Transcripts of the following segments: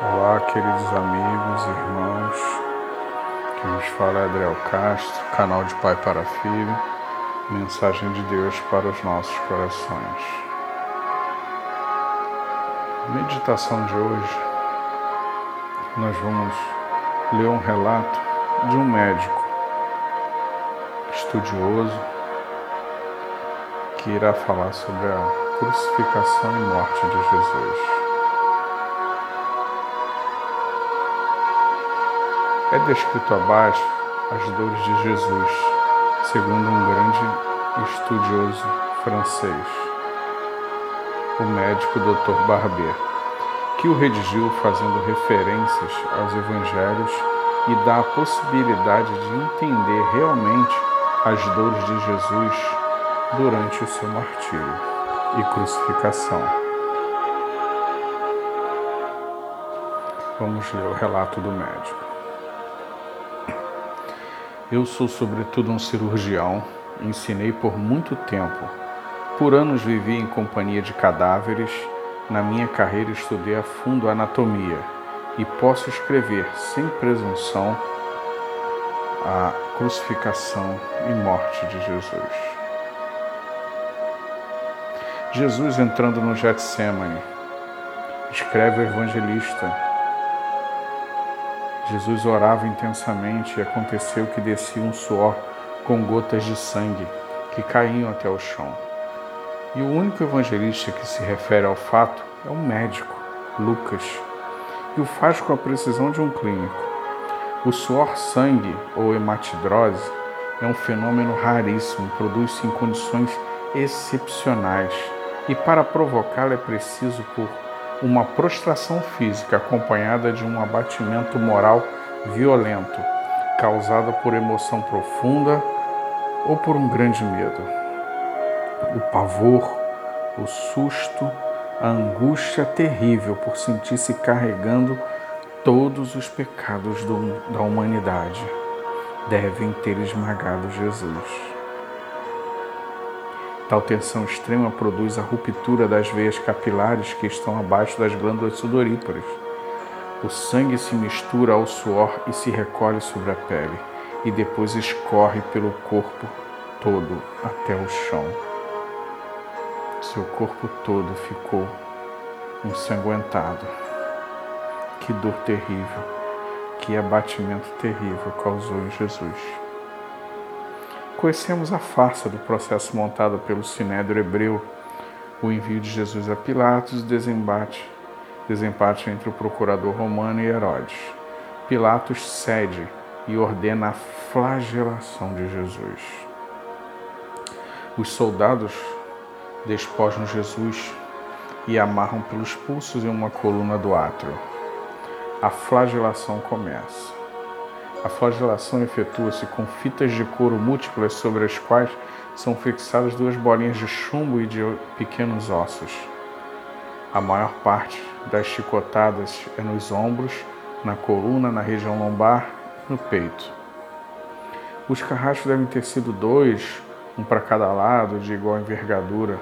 Olá, queridos amigos, irmãos. Quem nos fala é Adriel Castro, canal de Pai para Filho, mensagem de Deus para os nossos corações. Meditação de hoje, nós vamos ler um relato de um médico estudioso que irá falar sobre a crucificação e morte de Jesus. É descrito abaixo as dores de Jesus, segundo um grande estudioso francês, o médico Dr. Barbier, que o redigiu fazendo referências aos evangelhos e dá a possibilidade de entender realmente as dores de Jesus durante o seu martírio e crucificação. Vamos ler o relato do médico. Eu sou, sobretudo, um cirurgião. Ensinei por muito tempo. Por anos vivi em companhia de cadáveres. Na minha carreira estudei a fundo a anatomia e posso escrever sem presunção a crucificação e morte de Jesus. Jesus entrando no Getsemane, escreve o evangelista Jesus orava intensamente e aconteceu que descia um suor com gotas de sangue que caíam até o chão. E o único evangelista que se refere ao fato é um médico, Lucas, e o faz com a precisão de um clínico. O suor-sangue, ou hematidrose, é um fenômeno raríssimo, produz-se em condições excepcionais, e para provocá-lo é preciso, por uma prostração física acompanhada de um abatimento moral violento, causada por emoção profunda ou por um grande medo. O pavor, o susto, a angústia terrível por sentir-se carregando todos os pecados do, da humanidade devem ter esmagado Jesus. Tal tensão extrema produz a ruptura das veias capilares que estão abaixo das glândulas sudoríparas. O sangue se mistura ao suor e se recolhe sobre a pele, e depois escorre pelo corpo todo até o chão. Seu corpo todo ficou ensanguentado. Que dor terrível, que abatimento terrível causou em Jesus. Conhecemos a farsa do processo montado pelo Sinédrio hebreu, o envio de Jesus a Pilatos desembate, desempate entre o procurador romano e Herodes. Pilatos cede e ordena a flagelação de Jesus. Os soldados despojam Jesus e amarram pelos pulsos em uma coluna do átrio. A flagelação começa. A flagelação efetua-se com fitas de couro múltiplas sobre as quais são fixadas duas bolinhas de chumbo e de pequenos ossos. A maior parte das chicotadas é nos ombros, na coluna, na região lombar e no peito. Os carrachos devem ter sido dois, um para cada lado, de igual envergadura.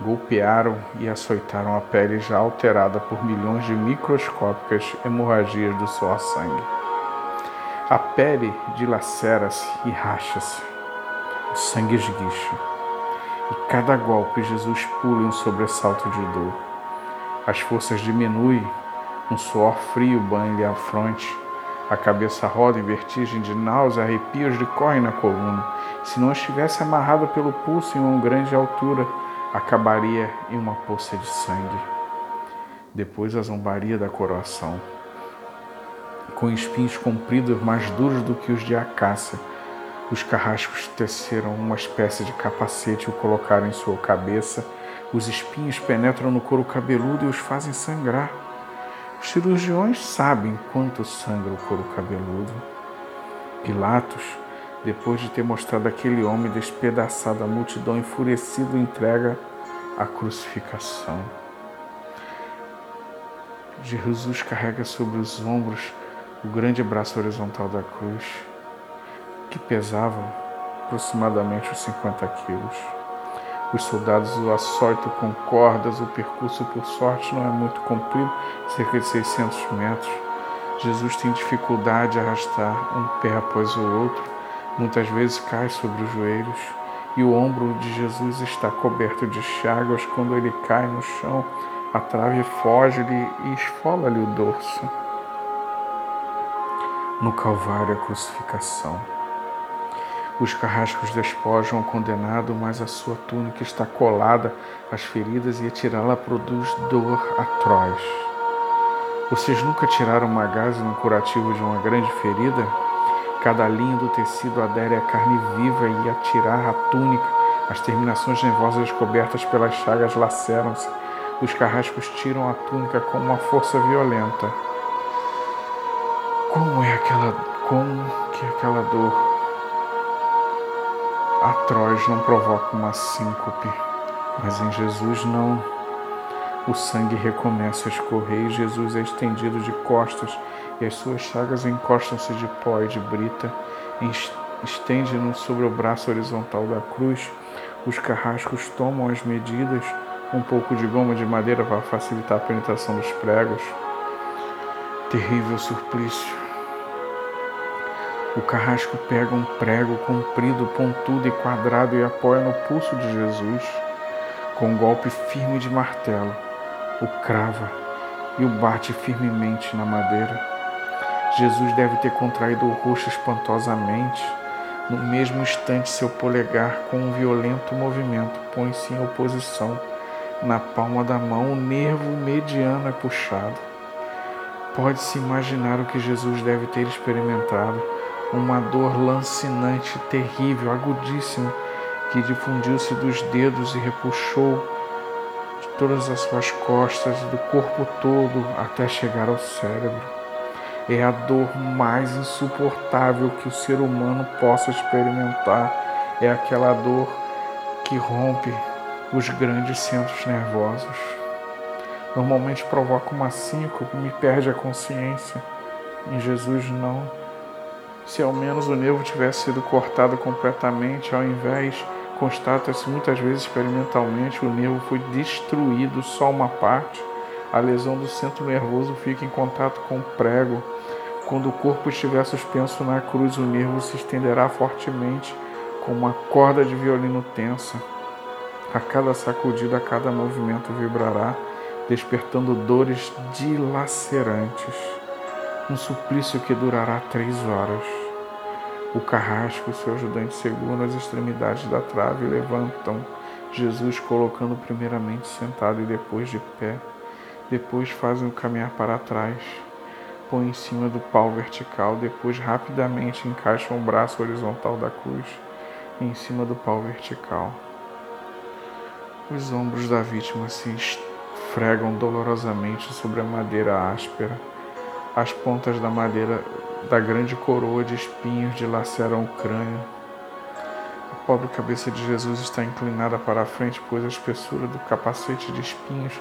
Golpearam e açoitaram a pele já alterada por milhões de microscópicas hemorragias do suor sangue. A pele dilacera-se e racha-se, o sangue esguicha, e cada golpe Jesus pula em um sobressalto de dor. As forças diminuem, um suor frio banha-lhe a fronte, a cabeça roda em vertigem de náusea, arrepios lhe correm na coluna. Se não estivesse amarrado pelo pulso em uma grande altura, acabaria em uma poça de sangue. Depois a zombaria da coroação com espinhos compridos mais duros do que os de acácia. Os carrascos teceram uma espécie de capacete e o colocaram em sua cabeça. Os espinhos penetram no couro cabeludo e os fazem sangrar. Os cirurgiões sabem quanto sangra o couro cabeludo. Pilatos, depois de ter mostrado aquele homem despedaçado à multidão enfurecido, entrega a crucificação. Jesus carrega sobre os ombros o grande braço horizontal da cruz, que pesava aproximadamente os 50 quilos. Os soldados o açoitam com cordas, o percurso, por sorte, não é muito comprido, cerca de 600 metros. Jesus tem dificuldade de arrastar um pé após o outro, muitas vezes cai sobre os joelhos, e o ombro de Jesus está coberto de chagas quando ele cai no chão, a trave foge-lhe e esfola-lhe o dorso. No Calvário, a crucificação. Os carrascos despojam o condenado, mas a sua túnica está colada às feridas e a tirá-la produz dor atroz. Vocês nunca tiraram uma gaze no curativo de uma grande ferida? Cada linha do tecido adere à carne viva e a tirar a túnica, as terminações nervosas cobertas pelas chagas laceram-se. Os carrascos tiram a túnica com uma força violenta. Aquela, como que aquela dor atroz não provoca uma síncope, mas em Jesus não. O sangue recomeça a escorrer e Jesus é estendido de costas e as suas chagas encostam-se de pó e de brita. Estende-no sobre o braço horizontal da cruz. Os carrascos tomam as medidas, um pouco de goma de madeira para facilitar a penetração dos pregos. Terrível suplício. O carrasco pega um prego comprido, pontudo e quadrado e apoia no pulso de Jesus. Com um golpe firme de martelo, o crava e o bate firmemente na madeira. Jesus deve ter contraído o rosto espantosamente. No mesmo instante, seu polegar, com um violento movimento, põe-se em oposição. Na palma da mão, o nervo mediano é puxado. Pode-se imaginar o que Jesus deve ter experimentado uma dor lancinante, terrível, agudíssima, que difundiu-se dos dedos e repuxou de todas as suas costas, do corpo todo, até chegar ao cérebro. É a dor mais insuportável que o ser humano possa experimentar. É aquela dor que rompe os grandes centros nervosos. Normalmente provoca uma síncope, me perde a consciência. Em Jesus, não. Se ao menos o nervo tivesse sido cortado completamente, ao invés, constata-se muitas vezes experimentalmente, o nervo foi destruído só uma parte. A lesão do centro nervoso fica em contato com o prego. Quando o corpo estiver suspenso na cruz, o nervo se estenderá fortemente, como uma corda de violino tensa. A cada sacudida, a cada movimento vibrará, despertando dores dilacerantes um suplício que durará três horas. O carrasco e seu ajudante seguram as extremidades da trave e levantam Jesus, colocando primeiramente sentado e depois de pé. Depois fazem o caminhar para trás. Põe em cima do pau vertical, depois rapidamente encaixam o braço horizontal da cruz em cima do pau vertical. Os ombros da vítima se esfregam dolorosamente sobre a madeira áspera as pontas da madeira da grande coroa de espinhos dilaceram o crânio. A pobre cabeça de Jesus está inclinada para a frente, pois a espessura do capacete de espinhos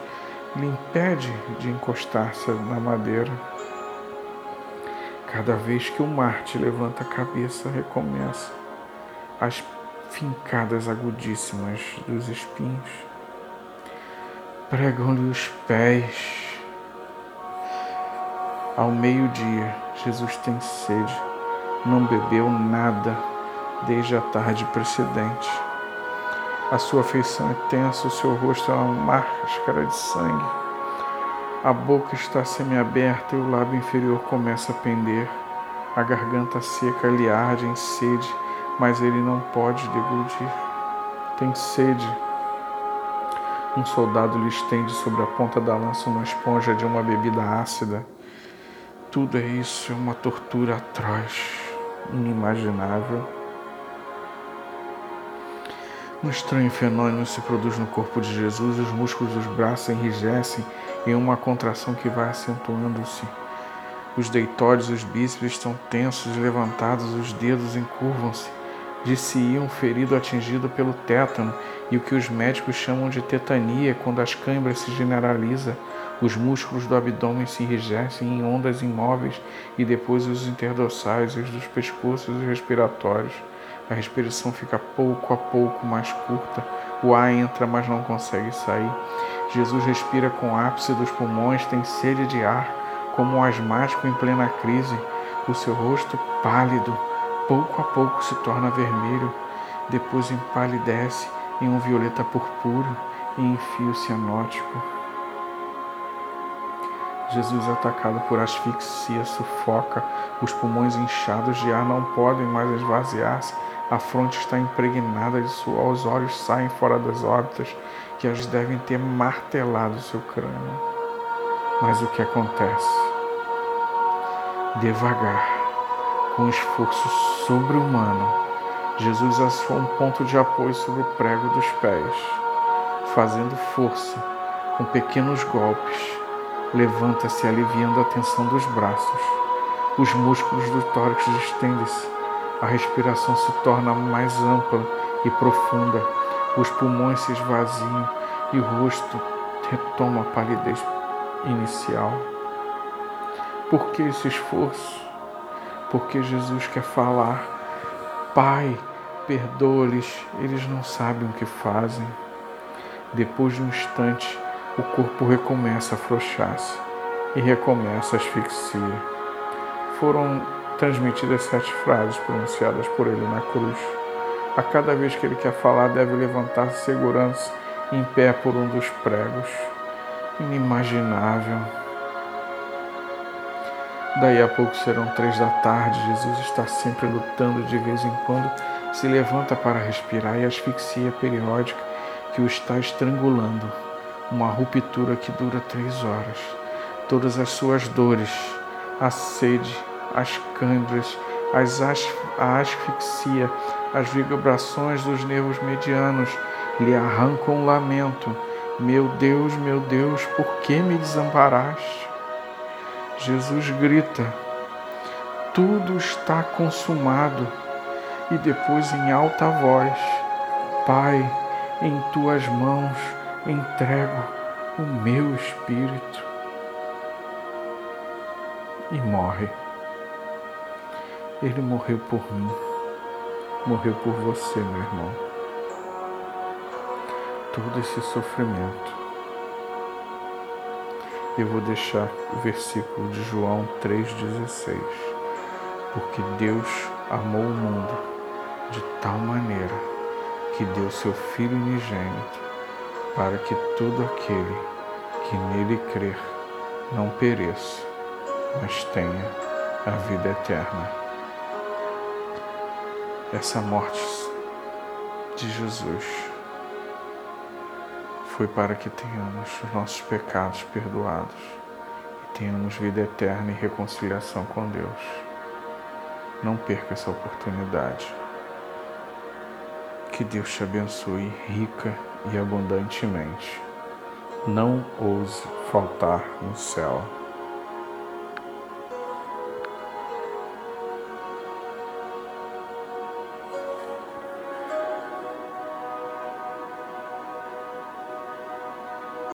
lhe impede de encostar-se na madeira. Cada vez que o Marte levanta a cabeça, recomeça as fincadas agudíssimas dos espinhos. Pregam-lhe os pés ao meio-dia, Jesus tem sede, não bebeu nada desde a tarde precedente. A sua feição é tensa, o seu rosto é uma máscara de sangue. A boca está semiaberta e o lábio inferior começa a pender. A garganta seca lhe arde em sede, mas ele não pode deglutir. Tem sede. Um soldado lhe estende sobre a ponta da lança uma esponja de uma bebida ácida. Tudo é isso, é uma tortura atroz, inimaginável. Um estranho fenômeno se produz no corpo de Jesus, os músculos dos braços enrijecem em uma contração que vai acentuando-se. Os deitóides, os bíceps estão tensos e levantados, os dedos encurvam-se. Disse-ia um ferido atingido pelo tétano e o que os médicos chamam de tetania quando as câimbras se generalizam os músculos do abdômen se enrijecem em ondas imóveis e depois os interdossais, os dos pescoços e respiratórios. A respiração fica pouco a pouco mais curta. O ar entra, mas não consegue sair. Jesus respira com ápice dos pulmões, tem sede de ar, como um asmático em plena crise. O seu rosto pálido, pouco a pouco se torna vermelho, depois empalidece em um violeta purpúreo e em fio cianótico. Jesus, atacado por asfixia, sufoca, os pulmões inchados de ar não podem mais esvaziar-se, a fronte está impregnada de suor, os olhos saem fora das órbitas, que eles devem ter martelado seu crânio. Mas o que acontece? Devagar, com esforço sobre-humano, Jesus achou um ponto de apoio sobre o prego dos pés, fazendo força, com pequenos golpes, levanta-se aliviando a tensão dos braços. Os músculos do tórax estendem-se, a respiração se torna mais ampla e profunda, os pulmões se esvaziam e o rosto retoma a palidez inicial. Por que esse esforço? Porque Jesus quer falar, Pai, perdoa-lhes, eles não sabem o que fazem. Depois de um instante, o corpo recomeça a afrouxar-se e recomeça a asfixia. Foram transmitidas sete frases pronunciadas por ele na cruz. A cada vez que ele quer falar, deve levantar-se segurança em pé por um dos pregos. Inimaginável. Daí a pouco serão três da tarde. Jesus está sempre lutando, de vez em quando se levanta para respirar e asfixia periódica que o está estrangulando uma ruptura que dura três horas. Todas as suas dores, a sede, as câimbras, as as, a asfixia, as vibrações dos nervos medianos lhe arrancam um lamento. Meu Deus, meu Deus, por que me desamparaste? Jesus grita: Tudo está consumado. E depois, em alta voz: Pai, em tuas mãos entrego o meu espírito e morre. Ele morreu por mim, morreu por você, meu irmão. Todo esse sofrimento. Eu vou deixar o versículo de João 3,16. Porque Deus amou o mundo de tal maneira que deu seu Filho unigênito para que todo aquele que nele crer não pereça, mas tenha a vida eterna. Essa morte de Jesus foi para que tenhamos os nossos pecados perdoados e tenhamos vida eterna e reconciliação com Deus. Não perca essa oportunidade. Que Deus te abençoe rica e abundantemente. Não ouse faltar no céu.